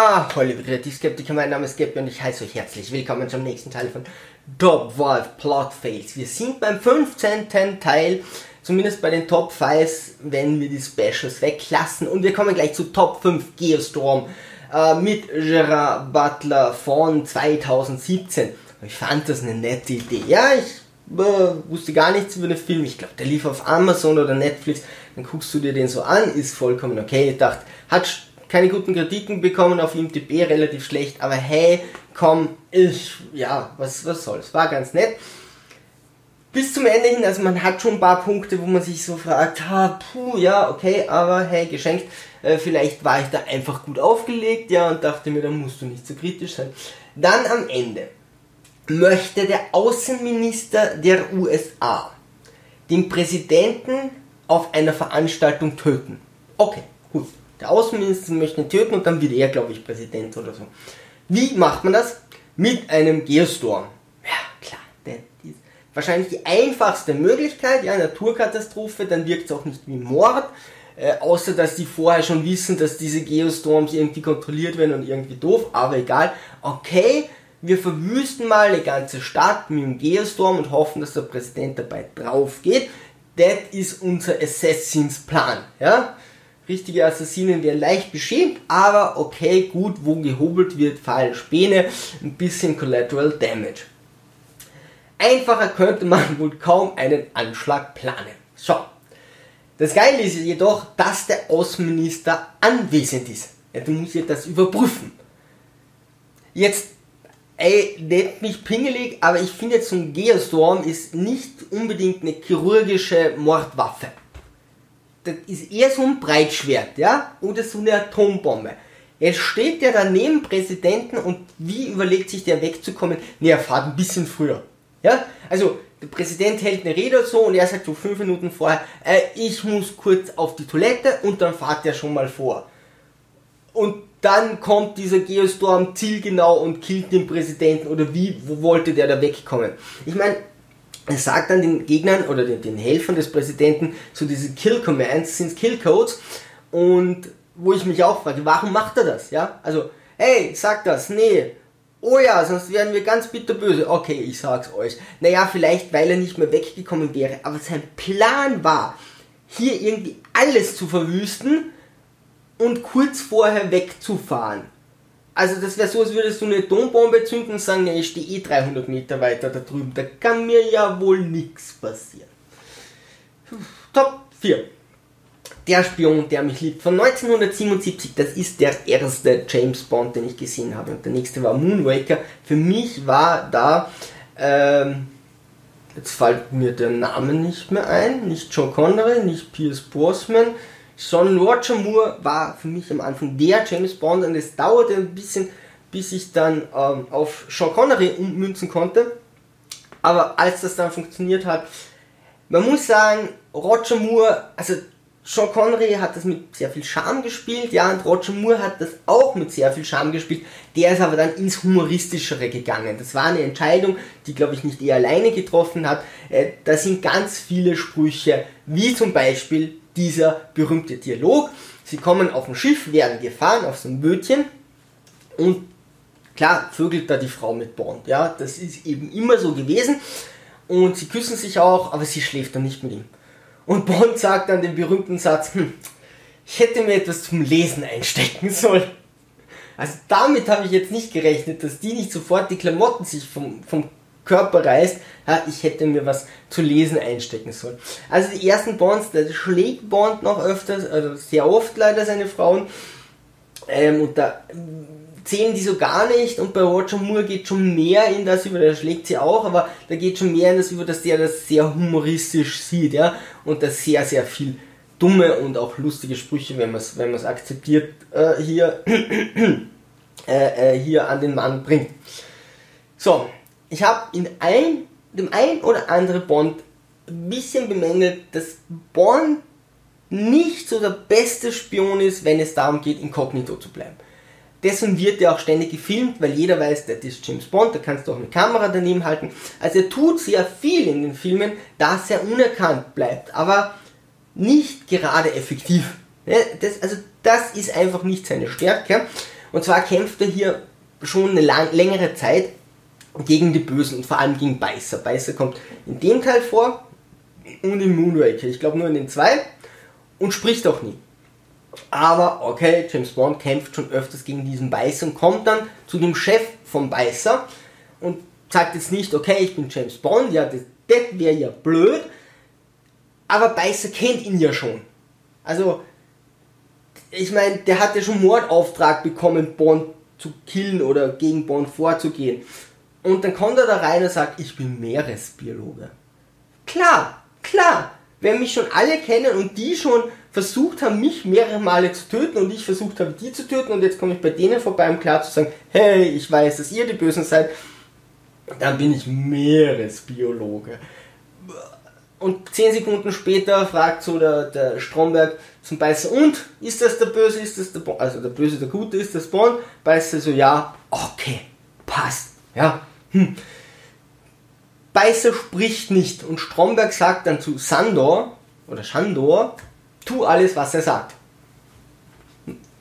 Ah, Hollywood Kreativ Skeptiker, mein Name ist Gabby und ich heiße euch herzlich willkommen zum nächsten Teil von Top 5 Plot Fails. Wir sind beim 15. Teil, zumindest bei den Top 5, wenn wir die Specials weglassen und wir kommen gleich zu Top 5 Geostorm äh, mit Gerard Butler von 2017. Ich fand das eine nette Idee. Ja, ich äh, wusste gar nichts über den Film. Ich glaube, der lief auf Amazon oder Netflix. Dann guckst du dir den so an, ist vollkommen okay. Ich dachte, hat keine guten Kritiken bekommen auf IMDb, relativ schlecht, aber hey, komm, ich, ja, was, was soll's, war ganz nett. Bis zum Ende hin, also man hat schon ein paar Punkte, wo man sich so fragt, ha, puh, ja, okay, aber hey, geschenkt, äh, vielleicht war ich da einfach gut aufgelegt, ja, und dachte mir, da musst du nicht so kritisch sein. Dann am Ende möchte der Außenminister der USA den Präsidenten auf einer Veranstaltung töten. Okay, gut. Der Außenminister möchte ihn töten und dann wird er, glaube ich, Präsident oder so. Wie macht man das? Mit einem Geostorm. Ja, klar. Der ist wahrscheinlich die einfachste Möglichkeit, ja, Naturkatastrophe, dann wirkt es auch nicht wie Mord. Äh, außer dass die vorher schon wissen, dass diese Geostorms irgendwie kontrolliert werden und irgendwie doof, aber egal. Okay, wir verwüsten mal eine ganze Stadt mit dem Geostorm und hoffen, dass der Präsident dabei drauf geht. Das ist unser Assassins Plan, ja richtige Assassinen wären leicht beschämt, aber okay, gut, wo gehobelt wird, fallen Späne, ein bisschen Collateral Damage. Einfacher könnte man wohl kaum einen Anschlag planen. So. Das Geile ist jedoch, dass der Außenminister anwesend ist. Du musst ja das überprüfen. Jetzt, ey, nennt mich pingelig, aber ich finde jetzt so ein Geostorm ist nicht unbedingt eine chirurgische Mordwaffe das ist eher so ein Breitschwert, ja, oder so eine Atombombe. Jetzt steht der daneben Präsidenten und wie überlegt sich der wegzukommen? Ne, er fährt ein bisschen früher. Ja, also der Präsident hält eine Rede so und er sagt so fünf Minuten vorher, äh, ich muss kurz auf die Toilette und dann fahrt er schon mal vor. Und dann kommt dieser Geostorm zielgenau und killt den Präsidenten oder wie, wo wollte der da wegkommen? Ich meine, er sagt dann den Gegnern oder den, den Helfern des Präsidenten so diese Kill Commands, sind Kill Codes und wo ich mich auch frage, warum macht er das? Ja, also, hey, sag das, nee, oh ja, sonst wären wir ganz bitterböse. Okay, ich sag's euch. Naja, vielleicht, weil er nicht mehr weggekommen wäre, aber sein Plan war, hier irgendwie alles zu verwüsten und kurz vorher wegzufahren. Also das wäre so, als würdest du eine Atombombe zünden und sagen, ich stehe eh 300 Meter weiter da drüben. Da kann mir ja wohl nichts passieren. Top 4. Der Spion, der mich liebt. Von 1977, das ist der erste James Bond, den ich gesehen habe. Und der nächste war Moonwaker. Für mich war da, ähm, jetzt fällt mir der Name nicht mehr ein, nicht John Connery, nicht Pierce Brosnan, John Roger Moore war für mich am Anfang der James Bond und es dauerte ein bisschen, bis ich dann ähm, auf Sean Connery ummünzen konnte. Aber als das dann funktioniert hat, man muss sagen, Roger Moore, also Sean Connery hat das mit sehr viel Charme gespielt, ja, und Roger Moore hat das auch mit sehr viel Charme gespielt. Der ist aber dann ins Humoristischere gegangen. Das war eine Entscheidung, die, glaube ich, nicht er alleine getroffen hat. Äh, da sind ganz viele Sprüche, wie zum Beispiel dieser berühmte Dialog. Sie kommen auf ein Schiff, werden gefahren auf so ein Bötchen und klar vögelt da die Frau mit Bond. Ja, das ist eben immer so gewesen und sie küssen sich auch, aber sie schläft dann nicht mit ihm. Und Bond sagt dann den berühmten Satz, hm, ich hätte mir etwas zum Lesen einstecken sollen. Also damit habe ich jetzt nicht gerechnet, dass die nicht sofort die Klamotten sich vom, vom Körper reißt, ja, ich hätte mir was zu lesen einstecken sollen. Also die ersten Bonds, da schlägt Bond noch öfters, also sehr oft leider seine Frauen. Ähm, und da zählen die so gar nicht und bei Roger Moore geht schon mehr in das über, da schlägt sie auch, aber da geht schon mehr in das über, dass der das sehr humoristisch sieht, ja, und da sehr, sehr viel dumme und auch lustige Sprüche, wenn man es wenn akzeptiert, äh, hier, äh, äh, hier an den Mann bringt. So, ich habe in ein, dem ein oder anderen Bond ein bisschen bemängelt, dass Bond nicht so der beste Spion ist, wenn es darum geht, inkognito zu bleiben. Deswegen wird er auch ständig gefilmt, weil jeder weiß, das ist James Bond, da kannst du auch eine Kamera daneben halten. Also er tut sehr viel in den Filmen, dass er unerkannt bleibt, aber nicht gerade effektiv. Das, also das ist einfach nicht seine Stärke. Und zwar kämpft er hier schon eine lang, längere Zeit gegen die Bösen und vor allem gegen Beißer. Beißer kommt in dem Teil vor und in Moonraker. Ich glaube nur in den zwei und spricht auch nie. Aber okay, James Bond kämpft schon öfters gegen diesen Beißer und kommt dann zu dem Chef vom Beißer und sagt jetzt nicht, okay, ich bin James Bond, ja, das, das wäre ja blöd, aber Beißer kennt ihn ja schon. Also, ich meine, der hat ja schon Mordauftrag bekommen, Bond zu killen oder gegen Bond vorzugehen. Und dann kommt er da rein und sagt, ich bin Meeresbiologe. Klar, klar, wenn mich schon alle kennen und die schon versucht haben, mich mehrere Male zu töten und ich versucht habe, die zu töten und jetzt komme ich bei denen vorbei, um klar zu sagen, hey, ich weiß, dass ihr die Bösen seid, dann bin ich Meeresbiologe. Und zehn Sekunden später fragt so der, der Stromberg zum Beißer, und, ist das der Böse, ist das der Bond? Also der Böse, der Gute, ist das Bond? Beißer so, ja, okay, passt, ja. Hm. Beißer spricht nicht und Stromberg sagt dann zu Sandor, oder Shandor, tu alles, was er sagt.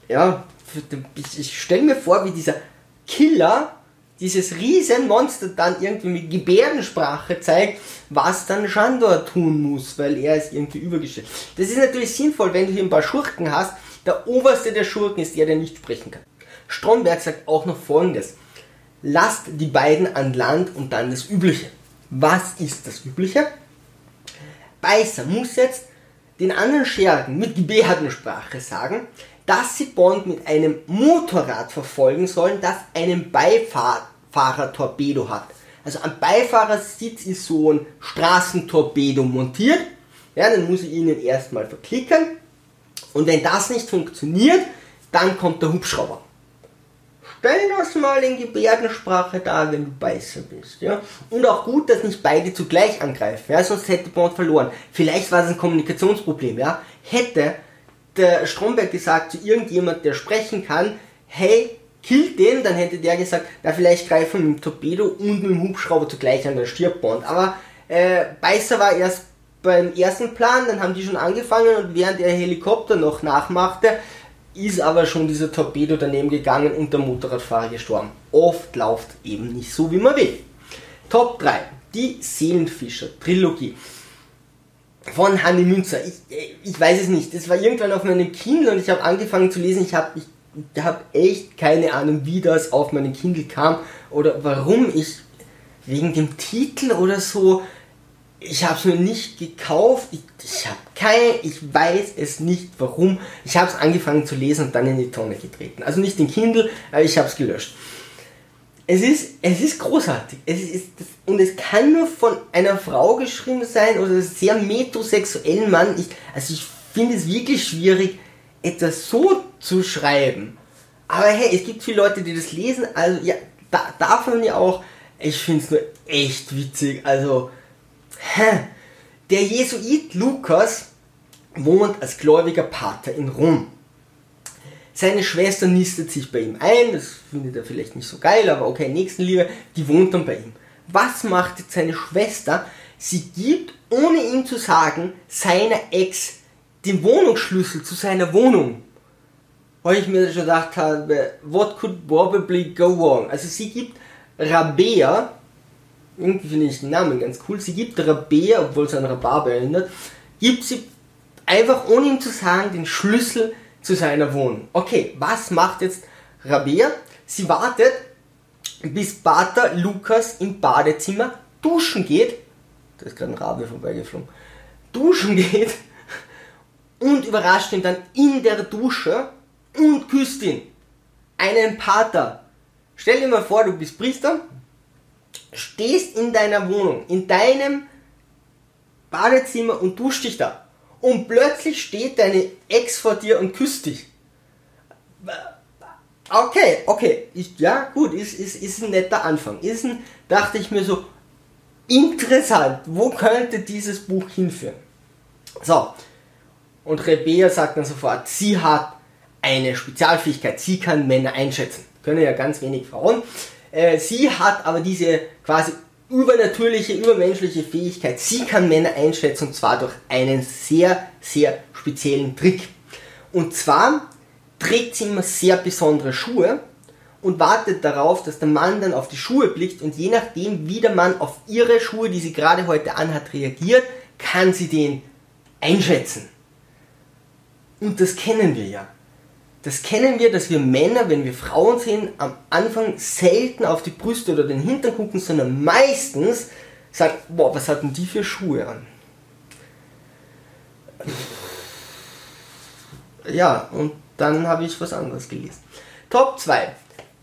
Ja, ich stelle mir vor, wie dieser Killer dieses Riesenmonster dann irgendwie mit Gebärdensprache zeigt, was dann Shandor tun muss, weil er ist irgendwie übergestellt. Das ist natürlich sinnvoll, wenn du hier ein paar Schurken hast. Der oberste der Schurken ist der, der nicht sprechen kann. Stromberg sagt auch noch folgendes. Lasst die beiden an Land und dann das Übliche. Was ist das Übliche? Beißer muss jetzt den anderen Schergen mit Gebärdensprache sagen, dass sie Bond mit einem Motorrad verfolgen sollen, das einen Beifahrertorpedo hat. Also am Beifahrersitz ist so ein Straßentorpedo montiert. Ja, dann muss ich ihn erstmal verklicken. Und wenn das nicht funktioniert, dann kommt der Hubschrauber. Stell das mal in Gebärdensprache dar, wenn du Beißer bist. Ja? Und auch gut, dass nicht beide zugleich angreifen, ja? sonst hätte Bond verloren. Vielleicht war es ein Kommunikationsproblem. Ja? Hätte der Stromberg gesagt zu irgendjemand, der sprechen kann, hey, kill den, dann hätte der gesagt, na vielleicht greifen mit dem Torpedo und mit dem Hubschrauber zugleich an, dann stirbt Bond. Aber äh, Beißer war erst beim ersten Plan, dann haben die schon angefangen und während der Helikopter noch nachmachte, ist aber schon dieser Torpedo daneben gegangen und der Motorradfahrer gestorben. Oft läuft eben nicht so, wie man will. Top 3. Die Seelenfischer-Trilogie von Hanni Münzer. Ich, ich weiß es nicht. Das war irgendwann auf meinem Kindle und ich habe angefangen zu lesen. Ich habe ich hab echt keine Ahnung, wie das auf meinem Kindle kam oder warum ich wegen dem Titel oder so. Ich habe es mir nicht gekauft. Ich, ich habe keine, ich weiß es nicht warum. Ich habe es angefangen zu lesen und dann in die Tonne getreten. Also nicht den Kindle, aber ich habe es gelöscht es ist, es ist großartig. Es ist, und es kann nur von einer Frau geschrieben sein oder sehr metrosexuellen Mann. Ich, also ich finde es wirklich schwierig, etwas so zu schreiben. Aber hey, es gibt viele Leute, die das lesen. Also ja, da, davon ja auch. Ich finde es nur echt witzig. Also? Der Jesuit Lukas wohnt als gläubiger Pater in Rom. Seine Schwester nistet sich bei ihm ein, das findet er vielleicht nicht so geil, aber okay, Nächstenliebe, die wohnt dann bei ihm. Was macht jetzt seine Schwester? Sie gibt, ohne ihm zu sagen, seiner Ex den Wohnungsschlüssel zu seiner Wohnung. Weil ich mir schon gedacht habe, what could probably go wrong? Also sie gibt Rabea, irgendwie finde ich den Namen ganz cool, sie gibt Rabea, obwohl es an Rhabarber erinnert, gibt sie einfach ohne ihm zu sagen den Schlüssel zu seiner Wohnung. Okay, was macht jetzt Rabea? Sie wartet, bis Pater Lukas im Badezimmer duschen geht. Da ist gerade ein Rabe vorbeigeflogen. Duschen geht und überrascht ihn dann in der Dusche und küsst ihn. Einen Pater. Stell dir mal vor, du bist Priester, stehst in deiner Wohnung, in deinem Badezimmer und duschst dich da und plötzlich steht deine Ex vor dir und küsst dich. Okay, okay, ist, ja gut, ist, ist, ist ein netter Anfang. Ist ein, dachte ich mir so, interessant, wo könnte dieses Buch hinführen? So, und Rebea sagt dann sofort, sie hat eine Spezialfähigkeit, sie kann Männer einschätzen. Können ja ganz wenig Frauen. Äh, sie hat aber diese quasi übernatürliche, übermenschliche Fähigkeit. Sie kann Männer einschätzen und zwar durch einen sehr, sehr speziellen Trick. Und zwar trägt sie immer sehr besondere Schuhe und wartet darauf, dass der Mann dann auf die Schuhe blickt und je nachdem, wie der Mann auf ihre Schuhe, die sie gerade heute anhat, reagiert, kann sie den einschätzen. Und das kennen wir ja. Das kennen wir, dass wir Männer, wenn wir Frauen sehen, am Anfang selten auf die Brüste oder den Hintern gucken, sondern meistens sagen, boah, was hatten die für Schuhe an? Ja, und dann habe ich was anderes gelesen. Top 2.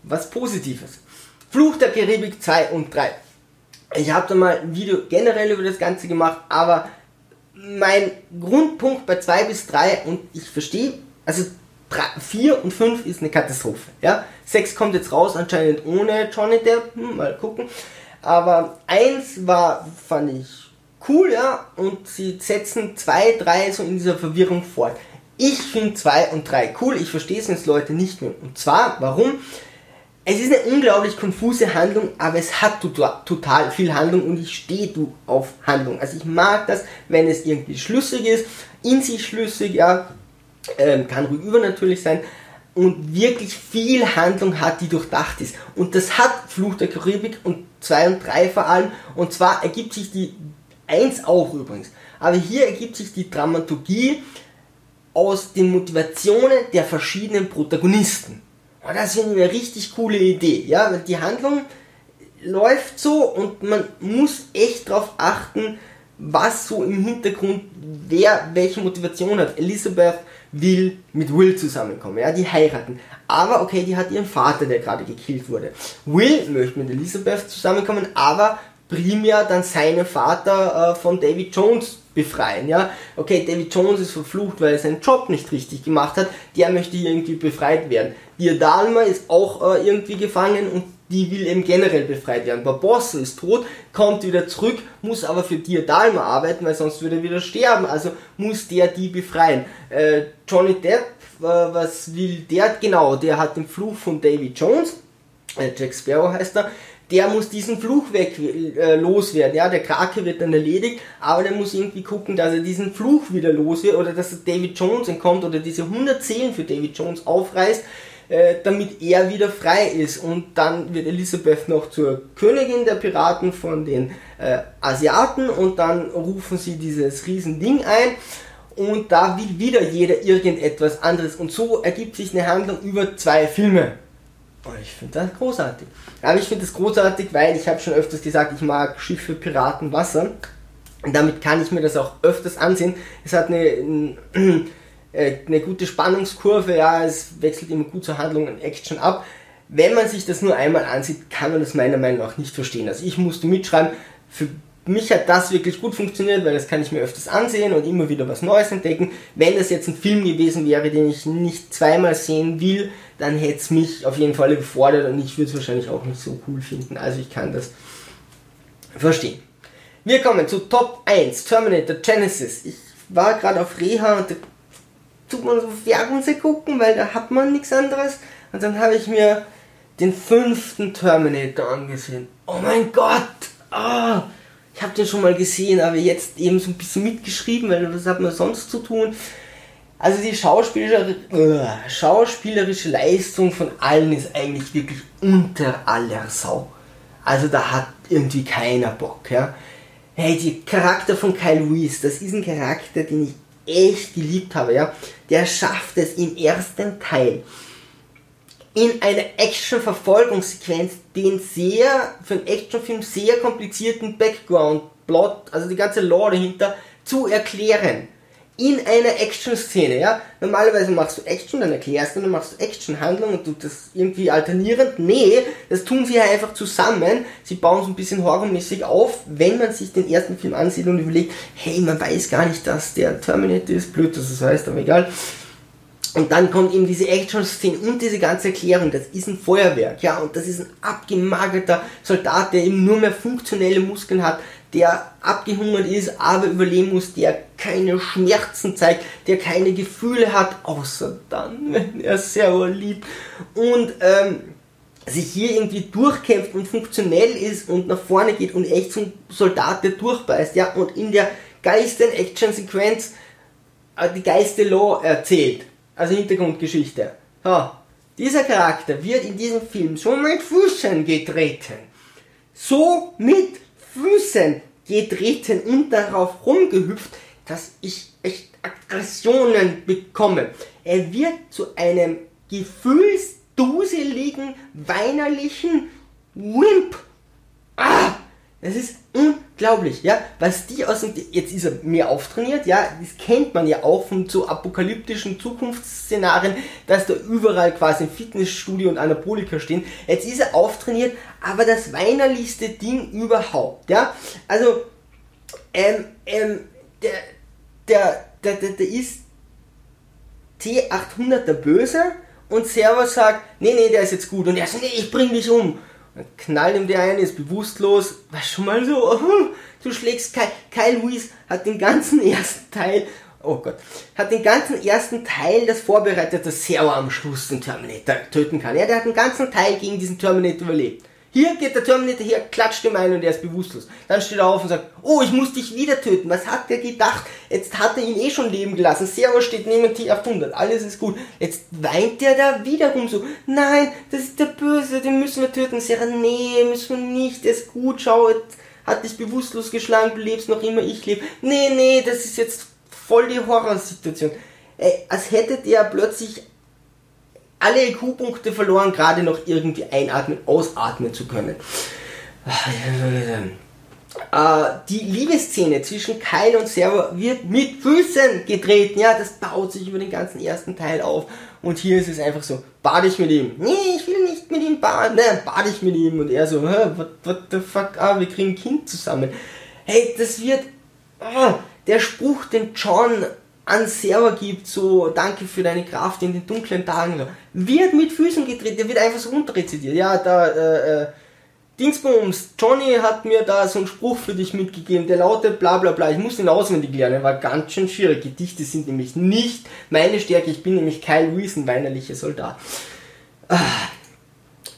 Was Positives. Fluch der Karibik 2 und 3. Ich habe da mal ein Video generell über das Ganze gemacht, aber mein Grundpunkt bei 2 bis 3 und ich verstehe, also 4 und 5 ist eine Katastrophe. Ja? 6 kommt jetzt raus, anscheinend ohne Johnny Depp, hm, mal gucken. Aber 1 war, fand ich cool, ja, und sie setzen 2, 3 so in dieser Verwirrung fort. Ich finde 2 und 3 cool, ich verstehe es jetzt Leute nicht mehr. Und zwar, warum? Es ist eine unglaublich konfuse Handlung, aber es hat total viel Handlung und ich stehe auf Handlung. Also ich mag das, wenn es irgendwie schlüssig ist, in sich schlüssig, ja, ähm, kann ruhig übernatürlich sein und wirklich viel Handlung hat, die durchdacht ist. Und das hat Fluch der Karibik und 2 und 3 vor allem. Und zwar ergibt sich die 1 auch übrigens. Aber hier ergibt sich die Dramaturgie aus den Motivationen der verschiedenen Protagonisten. Oh, das finde ich eine richtig coole Idee. Ja, weil die Handlung läuft so und man muss echt darauf achten, was so im Hintergrund, wer welche Motivation hat. Elizabeth will mit Will zusammenkommen, ja, die heiraten. Aber okay, die hat ihren Vater, der gerade gekillt wurde. Will möchte mit Elizabeth zusammenkommen, aber primär dann seinen Vater äh, von David Jones befreien, ja. Okay, David Jones ist verflucht, weil er seinen Job nicht richtig gemacht hat, der möchte hier irgendwie befreit werden. Diadalma ist auch äh, irgendwie gefangen und die will eben generell befreit werden. Barbossa ist tot, kommt wieder zurück, muss aber für Diadalma arbeiten, weil sonst würde er wieder sterben, also muss der die befreien. Äh, Johnny Depp, äh, was will der? Genau, der hat den Fluch von David Jones, äh, Jack Sparrow heißt er, der muss diesen Fluch weg äh, loswerden. Ja, der Krake wird dann erledigt, aber der muss irgendwie gucken, dass er diesen Fluch wieder los wird oder dass David Jones entkommt oder diese 100 Seelen für David Jones aufreißt, äh, damit er wieder frei ist. Und dann wird Elisabeth noch zur Königin der Piraten von den äh, Asiaten und dann rufen sie dieses Riesending ein. Und da will wieder jeder irgendetwas anderes. Und so ergibt sich eine Handlung über zwei Filme. Und ich finde das großartig. Aber ich finde das großartig, weil ich habe schon öfters gesagt, ich mag Schiffe, Piraten, Wasser. Und damit kann ich mir das auch öfters ansehen. Es hat eine, äh, eine gute Spannungskurve, ja, es wechselt immer gut zur Handlung und Action ab. Wenn man sich das nur einmal ansieht, kann man das meiner Meinung nach nicht verstehen. Also ich musste mitschreiben, für mich hat das wirklich gut funktioniert, weil das kann ich mir öfters ansehen und immer wieder was Neues entdecken. Wenn das jetzt ein Film gewesen wäre, den ich nicht zweimal sehen will, dann hätte es mich auf jeden Fall überfordert und ich würde es wahrscheinlich auch nicht so cool finden. Also ich kann das verstehen. Wir kommen zu Top 1, Terminator Genesis. Ich war gerade auf Reha und da tut man so Fernsehen gucken, weil da hat man nichts anderes. Und dann habe ich mir den fünften Terminator angesehen. Oh mein Gott! Ah! Ich habe den schon mal gesehen, aber jetzt eben so ein bisschen mitgeschrieben, weil was hat man sonst zu tun? Also die schauspielerische, äh, schauspielerische Leistung von allen ist eigentlich wirklich unter aller Sau. Also da hat irgendwie keiner Bock, ja. Hey, der Charakter von Kyle Reese, das ist ein Charakter, den ich echt geliebt habe, ja. Der schafft es im ersten Teil in einer Action-Verfolgungssequenz den sehr, für einen Actionfilm sehr komplizierten Background-Plot, also die ganze Lore dahinter, zu erklären. In einer Action-Szene, ja. Normalerweise machst du Action, dann erklärst du, dann machst du Action-Handlung und du das irgendwie alternierend. Nee, das tun sie ja einfach zusammen. Sie bauen so ein bisschen horrormäßig auf, wenn man sich den ersten Film ansieht und überlegt, hey, man weiß gar nicht, dass der Terminator ist, blöd, dass das heißt, aber egal und dann kommt eben diese Action-Szene und diese ganze Erklärung, das ist ein Feuerwerk, ja, und das ist ein abgemagerter Soldat, der eben nur mehr funktionelle Muskeln hat, der abgehungert ist, aber überleben muss, der keine Schmerzen zeigt, der keine Gefühle hat, außer dann, wenn er sehr liebt und ähm, sich hier irgendwie durchkämpft und funktionell ist und nach vorne geht und echt zum Soldat, der durchbeißt, ja, und in der geilsten Action-Sequenz äh, die geilste Law erzählt also Hintergrundgeschichte. Ja, dieser Charakter wird in diesem Film so mit Füßen getreten. So mit Füßen getreten und darauf rumgehüpft, dass ich echt Aggressionen bekomme. Er wird zu einem gefühlsduseligen, weinerlichen Wimp. Ah, das ist unglaublich, ja, was die aus dem, jetzt ist er mehr auftrainiert, ja, das kennt man ja auch von so apokalyptischen Zukunftsszenarien, dass da überall quasi ein Fitnessstudio und Anabolika stehen. Jetzt ist er auftrainiert, aber das weinerlichste Ding überhaupt, ja, also, ähm, ähm, der, der, der, der, der ist T800 der Böse und Server sagt, nee, nee, der ist jetzt gut und er sagt, nee, ich bring dich um. Dann knallt ihm der ein, ist bewusstlos. War schon mal so, oh, du schlägst Kyle. Kyle Lewis hat den ganzen ersten Teil, oh Gott, hat den ganzen ersten Teil das vorbereitet, dass Server am Schluss den Terminator töten kann. Ja, der hat den ganzen Teil gegen diesen Terminator überlebt. Hier geht der Terminator her, klatscht ihm ein und er ist bewusstlos. Dann steht er auf und sagt, oh, ich muss dich wieder töten. Was hat der gedacht? Jetzt hat er ihn eh schon leben gelassen. Servo steht neben T800. Alles ist gut. Jetzt weint der da wiederum so. Nein, das ist der Böse, den müssen wir töten. Sarah, nee, müssen wir nicht. Der ist gut, schau, hat dich bewusstlos geschlagen, du lebst noch immer, ich lebe. Nee, nee, das ist jetzt voll die Horrorsituation. Ey, als hätte der plötzlich alle IQ-Punkte verloren, gerade noch irgendwie einatmen, ausatmen zu können. Äh, die Liebesszene zwischen Kyle und Servo wird mit Füßen getreten. Ja, das baut sich über den ganzen ersten Teil auf. Und hier ist es einfach so, bade ich mit ihm. Nee, ich will nicht mit ihm baden. Nein, bade ich mit ihm. Und er so, what, what the fuck, ah, wir kriegen ein Kind zusammen. Hey, das wird, ah, der Spruch, den John an Server gibt, so danke für deine Kraft in den dunklen Tagen, wird mit Füßen gedreht, der wird einfach so runterrezitiert. Ja, da, äh, äh, Dingsbums, Johnny hat mir da so einen Spruch für dich mitgegeben, der lautet bla bla bla, ich muss den auswendig lernen, war ganz schön schwierig. Gedichte sind nämlich nicht meine Stärke, ich bin nämlich kein Reason, weinerlicher Soldat. Ah,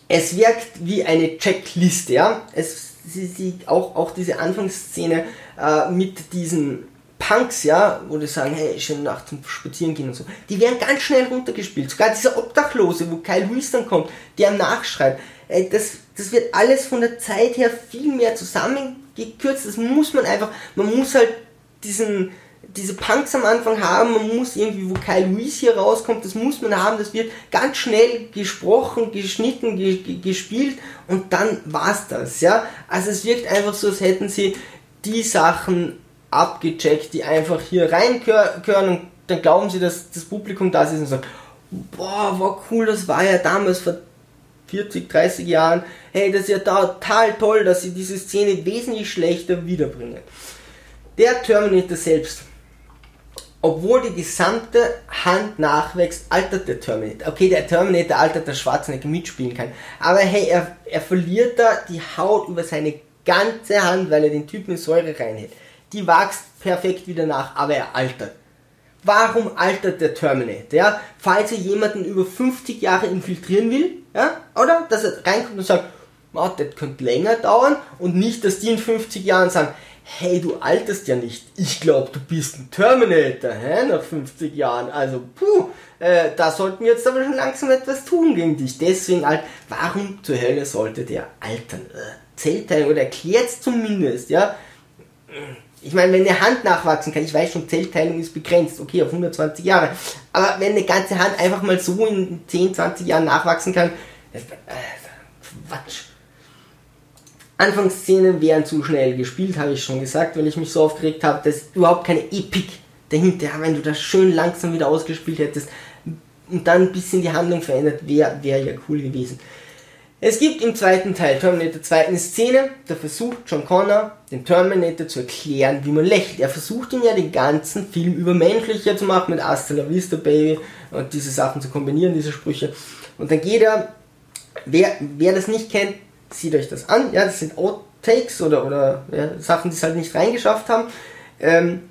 es wirkt wie eine Checkliste, ja. Es, sie, sie, auch, auch diese Anfangsszene äh, mit diesen Punks, ja, wo die sagen, hey, schöne Nacht zum Spazieren gehen und so, die werden ganz schnell runtergespielt. Sogar dieser Obdachlose, wo Kyle Reese dann kommt, der nachschreibt, ey, das, das wird alles von der Zeit her viel mehr zusammengekürzt. Das muss man einfach, man muss halt diesen, diese Punks am Anfang haben, man muss irgendwie, wo Kyle Reese hier rauskommt, das muss man haben, das wird ganz schnell gesprochen, geschnitten, ge gespielt und dann war's das, ja. Also es wirkt einfach so, als hätten sie die Sachen abgecheckt, die einfach hier reingehören und dann glauben sie, dass das Publikum da ist und sagt, boah, war cool, das war ja damals vor 40, 30 Jahren, hey, das ist ja total toll, dass sie diese Szene wesentlich schlechter wiederbringen. Der Terminator selbst, obwohl die gesamte Hand nachwächst, altert der Terminator. Okay, der Terminator altert, dass Schwarzenegger mitspielen kann, aber hey, er, er verliert da die Haut über seine ganze Hand, weil er den Typen in Säure reinhält die wächst perfekt wieder nach, aber er altert. Warum altert der Terminator? Ja? Falls er jemanden über 50 Jahre infiltrieren will, ja? oder? Dass er reinkommt und sagt, oh, das könnte länger dauern und nicht, dass die in 50 Jahren sagen, hey, du alterst ja nicht. Ich glaube, du bist ein Terminator, hä? nach 50 Jahren. Also, puh, äh, da sollten wir jetzt aber schon langsam etwas tun gegen dich. Deswegen alt, warum zur Hölle sollte der altern? Äh, Zellteilung oder erklärt's zumindest, ja? Ich meine, wenn eine Hand nachwachsen kann, ich weiß schon, Zellteilung ist begrenzt, okay, auf 120 Jahre. Aber wenn eine ganze Hand einfach mal so in 10, 20 Jahren nachwachsen kann, das, äh, Quatsch. Anfangsszenen wären zu schnell gespielt, habe ich schon gesagt, weil ich mich so aufgeregt habe, dass überhaupt keine Epik dahinter, wenn du das schön langsam wieder ausgespielt hättest und dann ein bisschen die Handlung verändert, wäre wär ja cool gewesen. Es gibt im zweiten Teil Terminator 2 eine Szene, da versucht John Connor den Terminator zu erklären, wie man lächelt. Er versucht ihn ja den ganzen Film über menschlicher zu machen mit Hasta la Vista Baby und diese Sachen zu kombinieren, diese Sprüche. Und dann geht er, wer, wer das nicht kennt, sieht euch das an. Ja, das sind Outtakes oder, oder ja, Sachen, die es halt nicht reingeschafft haben. Ähm,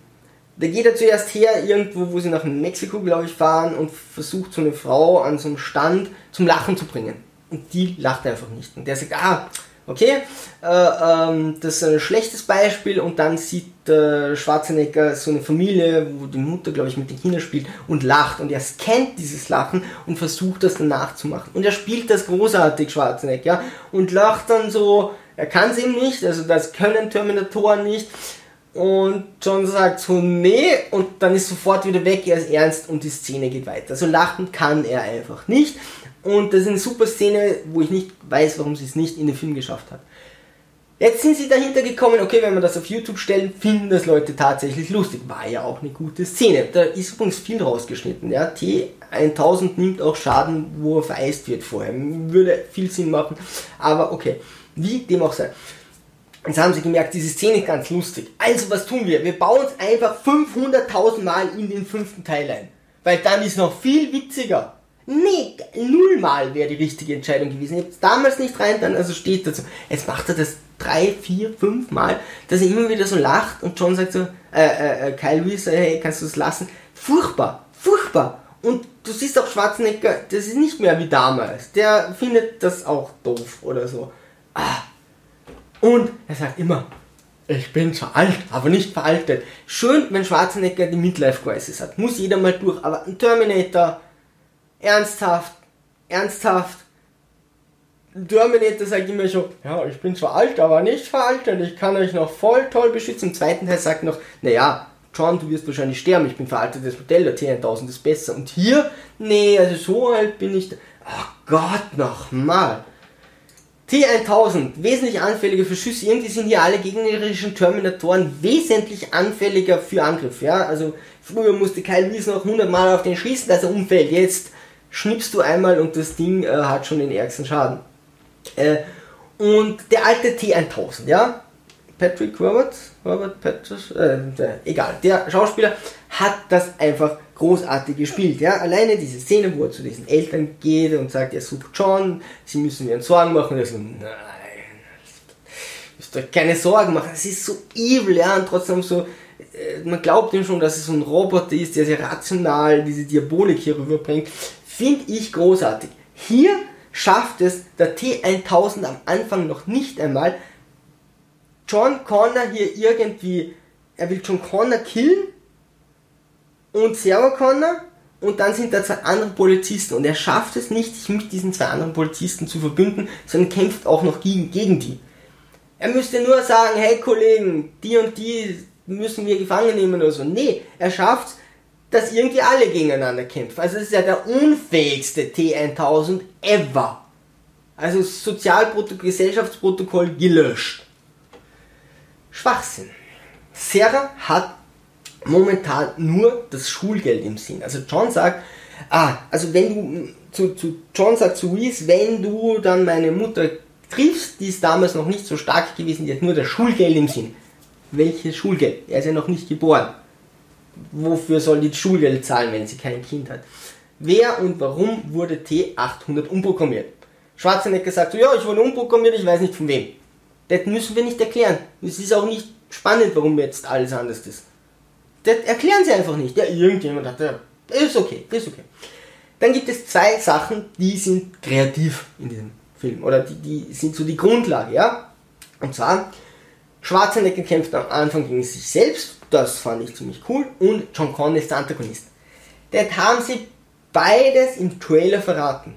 da geht er zuerst her, irgendwo, wo sie nach Mexiko, glaube ich, fahren und versucht so eine Frau an so einem Stand zum Lachen zu bringen. Und die lacht einfach nicht. Und der sagt, ah, Okay, äh, ähm, das ist ein schlechtes Beispiel und dann sieht äh, Schwarzenegger so eine Familie, wo die Mutter, glaube ich, mit den Kindern spielt und lacht und er scannt dieses Lachen und versucht das dann nachzumachen. Und er spielt das großartig, Schwarzenegger, ja, und lacht dann so, er kann es eben nicht, also das können Terminatoren nicht. Und John sagt so, nee, und dann ist sofort wieder weg, er ist ernst und die Szene geht weiter. Also lachen kann er einfach nicht. Und das ist eine super Szene, wo ich nicht weiß, warum sie es nicht in den Film geschafft hat. Jetzt sind sie dahinter gekommen, okay, wenn wir das auf YouTube stellen, finden das Leute tatsächlich lustig. War ja auch eine gute Szene. Da ist übrigens viel rausgeschnitten. Ja. T1000 nimmt auch Schaden, wo er vereist wird vorher. Würde viel Sinn machen. Aber okay, wie dem auch sei. Jetzt haben sie gemerkt, diese Szene ist ganz lustig. Also was tun wir? Wir bauen es einfach 500.000 Mal in den fünften Teil ein. Weil dann ist noch viel witziger. Nee, nullmal wäre die richtige Entscheidung gewesen. Ich damals nicht rein, dann also steht dazu. Jetzt macht er das drei, vier, fünf Mal, dass er immer wieder so lacht und John sagt so, äh, äh, äh Kyle Reese, hey, kannst du das lassen? Furchtbar, furchtbar. Und du siehst auch Schwarzenegger, das ist nicht mehr wie damals. Der findet das auch doof oder so. Ah. Und er sagt immer, ich bin zu alt, aber nicht veraltet. Schön, wenn Schwarzenegger die Midlife-Crisis hat. Muss jeder mal durch. Aber ein Terminator, ernsthaft, ernsthaft. Terminator sagt immer schon, ja, ich bin zwar alt, aber nicht veraltet, ich kann euch noch voll toll beschützen. Im zweiten Teil sagt noch, naja, John, du wirst wahrscheinlich sterben, ich bin veraltetes Modell, der T1000 ist besser. Und hier, nee, also so alt bin ich, oh Gott, nochmal. T1000, wesentlich anfälliger für Schüsse. Irgendwie sind hier alle gegnerischen Terminatoren wesentlich anfälliger für Angriff. Ja? Also früher musste Kyle Reese noch 100 Mal auf den schießen, dass er umfällt. Jetzt schnippst du einmal und das Ding äh, hat schon den ärgsten Schaden. Äh, und der alte T1000, ja, Patrick Roberts, Robert Patrick, äh, egal, der Schauspieler hat das einfach großartig gespielt, ja, alleine diese Szene, wo er zu diesen Eltern geht und sagt, er sucht John, sie müssen mir Sorgen machen, er so, nein, müsst euch keine Sorgen machen, es ist so evil, ja, und trotzdem so, äh, man glaubt ihm schon, dass es so ein Roboter ist, der sehr rational diese Diabolik hier rüberbringt, Finde ich großartig. Hier schafft es der T1000 am Anfang noch nicht einmal, John Connor hier irgendwie, er will John Connor killen und Sarah Connor und dann sind da zwei andere Polizisten und er schafft es nicht, sich mit diesen zwei anderen Polizisten zu verbünden, sondern kämpft auch noch gegen, gegen die. Er müsste nur sagen, hey Kollegen, die und die müssen wir gefangen nehmen oder so. Nee, er schafft es, dass irgendwie alle gegeneinander kämpfen. Also es ist ja der unfähigste T1000 ever. Also Sozialprotokoll, Gesellschaftsprotokoll gelöscht. Schwachsinn. Sarah hat momentan nur das Schulgeld im Sinn. Also John sagt, ah, also wenn du zu, zu John sagt zu Reese, wenn du dann meine Mutter triffst, die ist damals noch nicht so stark gewesen, die hat nur das Schulgeld im Sinn. Welches Schulgeld? Er ist ja noch nicht geboren wofür soll die Schulgeld zahlen, wenn sie kein Kind hat? Wer und warum wurde T800 umprogrammiert? Schwarzenegger sagt so, ja, ich wurde umprogrammiert, ich weiß nicht von wem. Das müssen wir nicht erklären. Es ist auch nicht spannend, warum jetzt alles anders ist. Das erklären sie einfach nicht. Ja, irgendjemand hat, ja, ist okay, ist okay. Dann gibt es zwei Sachen, die sind kreativ in diesem Film. Oder die, die sind so die Grundlage, ja. Und zwar, Schwarzenegger kämpft am Anfang gegen sich selbst das fand ich ziemlich cool. Und John Connor ist der Antagonist. Das haben sie beides im Trailer verraten.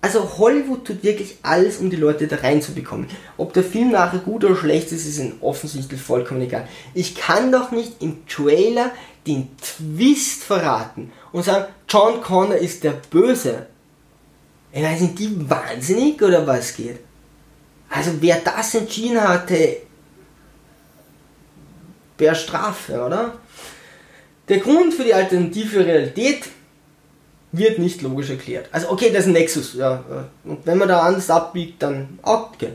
Also Hollywood tut wirklich alles, um die Leute da reinzubekommen. Ob der Film nachher gut oder schlecht ist, ist ihnen offensichtlich vollkommen egal. Ich kann doch nicht im Trailer den Twist verraten und sagen, John Connor ist der Böse. Ich weiß nicht, die wahnsinnig oder was geht? Also wer das entschieden hatte, per Strafe, oder? Der Grund für die alternative Realität wird nicht logisch erklärt. Also okay, das ist ein Nexus, ja. Und wenn man da anders abbiegt, dann okay.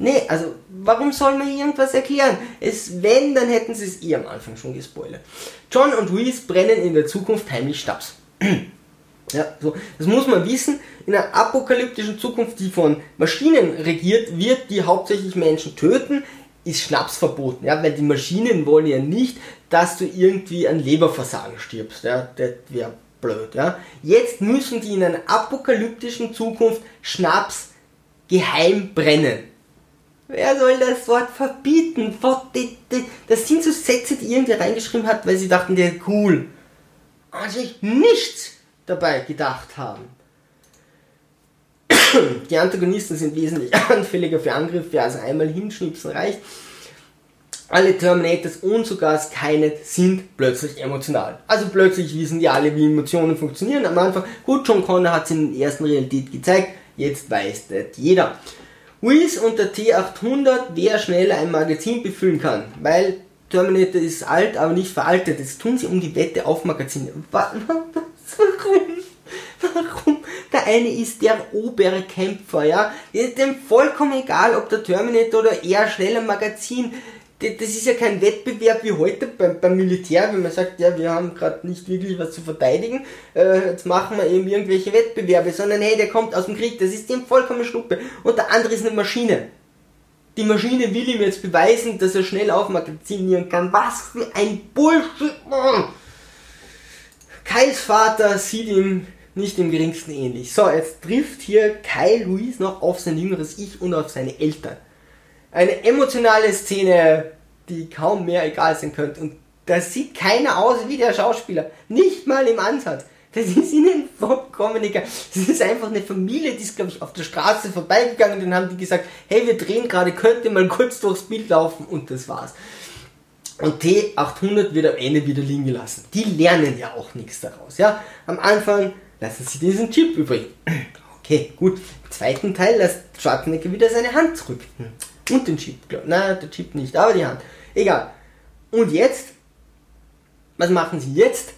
Nee, also warum soll man irgendwas erklären? Es, wenn, dann hätten sie es eh am Anfang schon gespoilert. John und Reese brennen in der Zukunft heimlich Stabs. ja, so, das muss man wissen. In einer apokalyptischen Zukunft, die von Maschinen regiert, wird die hauptsächlich Menschen töten ist Schnaps verboten, ja, weil die Maschinen wollen ja nicht, dass du irgendwie an Leberversagen stirbst, ja, das wäre blöd, ja. Jetzt müssen die in einer apokalyptischen Zukunft Schnaps geheim brennen. Wer soll das Wort verbieten? Das sind so Sätze, die irgendwer reingeschrieben hat, weil sie dachten, der ist cool. Und sich nichts dabei gedacht haben. Die Antagonisten sind wesentlich anfälliger für Angriffe, also einmal hinschnipsen reicht. Alle Terminators und sogar Skynet sind plötzlich emotional. Also plötzlich wissen die alle, wie Emotionen funktionieren. Am Anfang, gut, John Connor hat es in der ersten Realität gezeigt, jetzt weiß das jeder. Whiz und der T800, wer schneller ein Magazin befüllen kann, weil Terminator ist alt, aber nicht veraltet. Das tun sie um die Wette auf Magazine. Warum? Warum? Der eine ist der obere Kämpfer, ja. Ist dem vollkommen egal, ob der Terminator oder er schneller Magazin das ist ja kein Wettbewerb wie heute beim, beim Militär, wenn man sagt, ja, wir haben gerade nicht wirklich was zu verteidigen, äh, jetzt machen wir eben irgendwelche Wettbewerbe, sondern hey, der kommt aus dem Krieg, das ist dem vollkommen Schnuppe. Und der andere ist eine Maschine. Die Maschine will ihm jetzt beweisen, dass er schnell aufmagazinieren kann. Was für ein Bullshit, Mann! Kyles Vater sieht ihm nicht im geringsten ähnlich. So, jetzt trifft hier Kyle Louise noch auf sein jüngeres Ich und auf seine Eltern eine emotionale Szene, die kaum mehr egal sein könnte. Und da sieht keiner aus wie der Schauspieler. Nicht mal im Ansatz. Das ist ihnen vollkommen egal. Das ist einfach eine Familie, die ist, glaube ich, auf der Straße vorbeigegangen und dann haben die gesagt, hey, wir drehen gerade, könnt ihr mal kurz durchs Bild laufen und das war's. Und T800 wird am Ende wieder liegen gelassen. Die lernen ja auch nichts daraus, ja. Am Anfang lassen sie diesen Chip übrig. Okay, gut. Im zweiten Teil lässt Schwarzenegger wieder seine Hand zurück. Und den Chip, Nein, der Chip nicht, aber die Hand. Egal. Und jetzt? Was machen sie jetzt?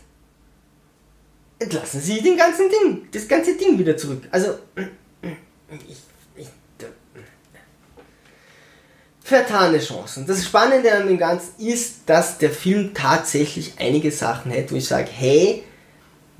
Entlassen sie den ganzen Ding, das ganze Ding wieder zurück. Also, ich, ich, vertane Chancen. Das Spannende an dem Ganzen ist, dass der Film tatsächlich einige Sachen hat, wo ich sage, hey,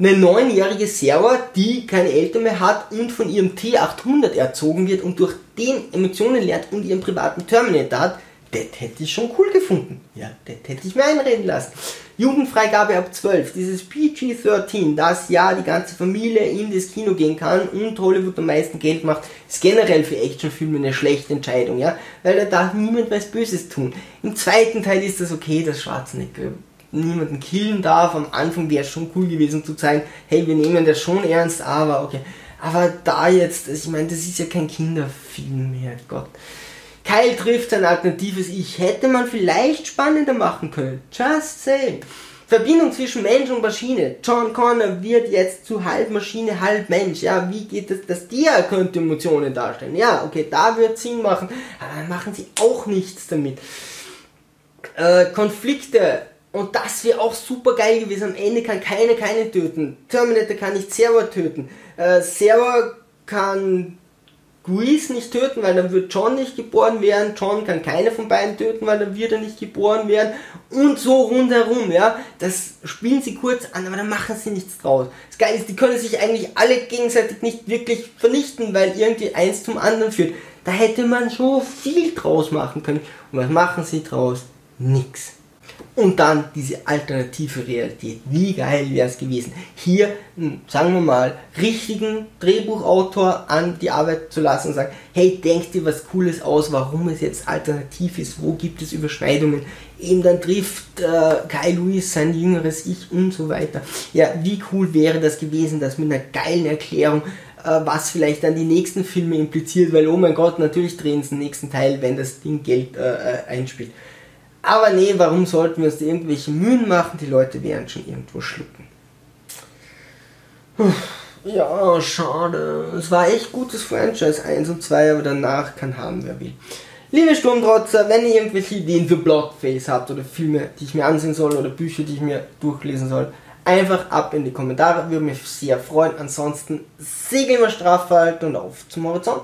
eine neunjährige Server, die keine Eltern mehr hat und von ihrem T800 erzogen wird und durch den Emotionen lernt und ihren privaten Terminator hat, das hätte ich schon cool gefunden. Ja, das hätte ich mir einreden lassen. Jugendfreigabe ab 12, dieses PG-13, dass ja die ganze Familie in das Kino gehen kann und Hollywood am meisten Geld macht, ist generell für Actionfilme eine schlechte Entscheidung, ja, weil da darf niemand was Böses tun. Im zweiten Teil ist das okay, das Schwarzenegger niemanden killen darf. Am Anfang wäre es schon cool gewesen zu zeigen, hey, wir nehmen das schon ernst, aber okay. Aber da jetzt, ich meine, das ist ja kein Kinderfilm mehr, Gott. Kyle trifft sein alternatives Ich. Hätte man vielleicht spannender machen können. Just say. Verbindung zwischen Mensch und Maschine. John Connor wird jetzt zu halb Maschine, halb Mensch. Ja, wie geht es, dass der könnte Emotionen darstellen? Ja, okay, da wird Sinn machen, aber machen sie auch nichts damit. Äh, Konflikte und das wäre auch super geil gewesen. Am Ende kann keine keine töten. Terminator kann nicht Server töten. Äh, Server kann Grease nicht töten, weil dann wird John nicht geboren werden. John kann keine von beiden töten, weil dann wird er nicht geboren werden. Und so rundherum, ja. Das spielen sie kurz an, aber dann machen sie nichts draus. Das Geile ist, die können sich eigentlich alle gegenseitig nicht wirklich vernichten, weil irgendwie eins zum anderen führt. Da hätte man so viel draus machen können. Und was machen sie draus? Nix. Und dann diese alternative Realität. Wie geil wäre es gewesen, hier, hm, sagen wir mal, richtigen Drehbuchautor an die Arbeit zu lassen und sagen, hey, denk dir was Cooles aus, warum es jetzt alternativ ist, wo gibt es Überschneidungen. Eben dann trifft äh, Kai Lewis sein jüngeres Ich und so weiter. Ja, wie cool wäre das gewesen, das mit einer geilen Erklärung äh, was vielleicht dann die nächsten Filme impliziert, weil oh mein Gott, natürlich drehen sie den nächsten Teil, wenn das Ding Geld äh, äh einspielt. Aber nee, warum sollten wir uns irgendwelche Mühen machen? Die Leute werden schon irgendwo schlucken. Ja, schade. Es war echt gutes Franchise 1 und 2, aber danach kann haben, wer will. Liebe Sturmtrotzer, wenn ihr irgendwelche Ideen für Blockface habt oder Filme, die ich mir ansehen soll oder Bücher, die ich mir durchlesen soll, einfach ab in die Kommentare, würde mich sehr freuen. Ansonsten segeln wir straff und auf zum Horizont.